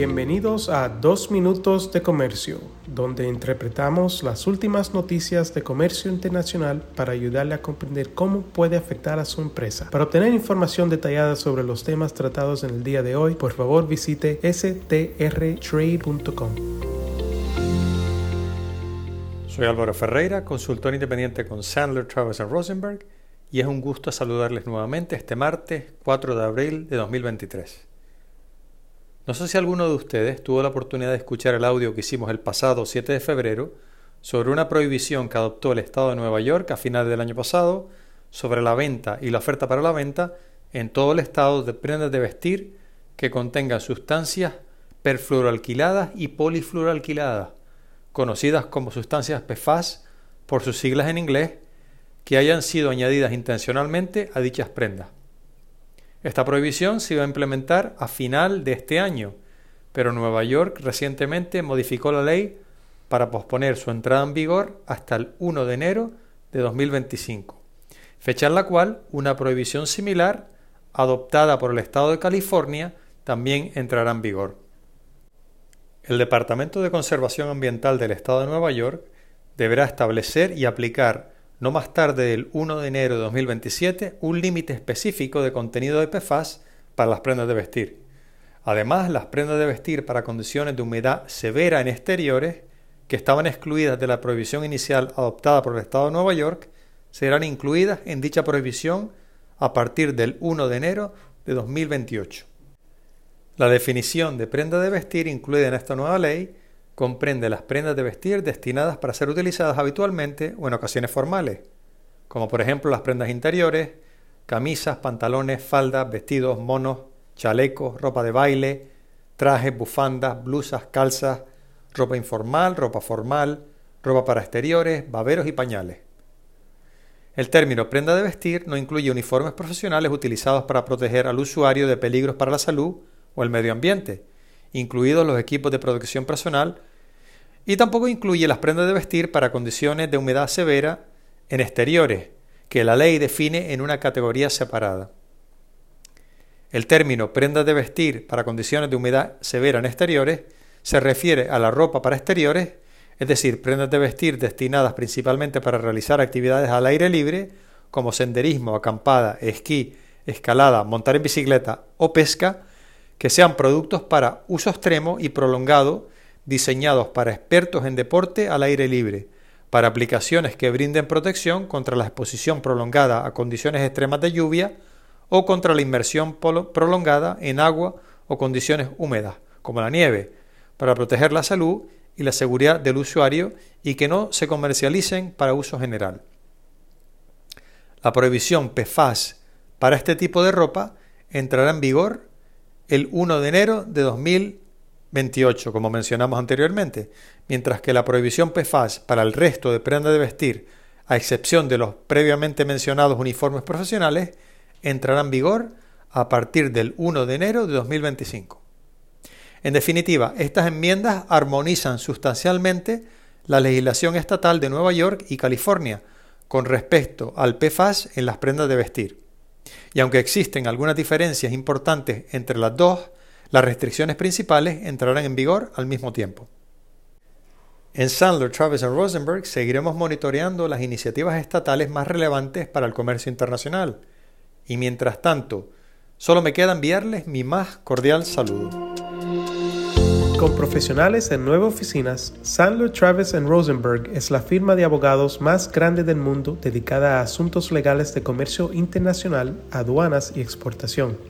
Bienvenidos a Dos Minutos de Comercio, donde interpretamos las últimas noticias de comercio internacional para ayudarle a comprender cómo puede afectar a su empresa. Para obtener información detallada sobre los temas tratados en el día de hoy, por favor visite strtrade.com. Soy Álvaro Ferreira, consultor independiente con Sandler, Travis Rosenberg, y es un gusto saludarles nuevamente este martes 4 de abril de 2023. No sé si alguno de ustedes tuvo la oportunidad de escuchar el audio que hicimos el pasado 7 de febrero sobre una prohibición que adoptó el Estado de Nueva York a finales del año pasado sobre la venta y la oferta para la venta en todo el estado de prendas de vestir que contengan sustancias perfluoroalquiladas y polifluoroalquiladas, conocidas como sustancias PFAS por sus siglas en inglés, que hayan sido añadidas intencionalmente a dichas prendas. Esta prohibición se iba a implementar a final de este año, pero Nueva York recientemente modificó la ley para posponer su entrada en vigor hasta el 1 de enero de 2025, fecha en la cual una prohibición similar, adoptada por el Estado de California, también entrará en vigor. El Departamento de Conservación Ambiental del Estado de Nueva York deberá establecer y aplicar no más tarde del 1 de enero de 2027, un límite específico de contenido de PFAS para las prendas de vestir. Además, las prendas de vestir para condiciones de humedad severa en exteriores, que estaban excluidas de la prohibición inicial adoptada por el Estado de Nueva York, serán incluidas en dicha prohibición a partir del 1 de enero de 2028. La definición de prenda de vestir incluida en esta nueva ley comprende las prendas de vestir destinadas para ser utilizadas habitualmente o en ocasiones formales, como por ejemplo las prendas interiores, camisas, pantalones, faldas, vestidos, monos, chalecos, ropa de baile, trajes, bufandas, blusas, calzas, ropa informal, ropa formal, ropa para exteriores, baberos y pañales. El término prenda de vestir no incluye uniformes profesionales utilizados para proteger al usuario de peligros para la salud o el medio ambiente, incluidos los equipos de protección personal y tampoco incluye las prendas de vestir para condiciones de humedad severa en exteriores, que la ley define en una categoría separada. El término prendas de vestir para condiciones de humedad severa en exteriores se refiere a la ropa para exteriores, es decir, prendas de vestir destinadas principalmente para realizar actividades al aire libre, como senderismo, acampada, esquí, escalada, montar en bicicleta o pesca, que sean productos para uso extremo y prolongado diseñados para expertos en deporte al aire libre, para aplicaciones que brinden protección contra la exposición prolongada a condiciones extremas de lluvia o contra la inmersión prolongada en agua o condiciones húmedas, como la nieve, para proteger la salud y la seguridad del usuario y que no se comercialicen para uso general. La prohibición PFAS para este tipo de ropa entrará en vigor el 1 de enero de 2020 28, como mencionamos anteriormente, mientras que la prohibición PFAS para el resto de prendas de vestir, a excepción de los previamente mencionados uniformes profesionales, entrará en vigor a partir del 1 de enero de 2025. En definitiva, estas enmiendas armonizan sustancialmente la legislación estatal de Nueva York y California con respecto al PFAS en las prendas de vestir. Y aunque existen algunas diferencias importantes entre las dos, las restricciones principales entrarán en vigor al mismo tiempo. En Sandler, Travis y Rosenberg seguiremos monitoreando las iniciativas estatales más relevantes para el comercio internacional. Y mientras tanto, solo me queda enviarles mi más cordial saludo. Con profesionales en nueve oficinas, Sandler, Travis Rosenberg es la firma de abogados más grande del mundo dedicada a asuntos legales de comercio internacional, aduanas y exportación.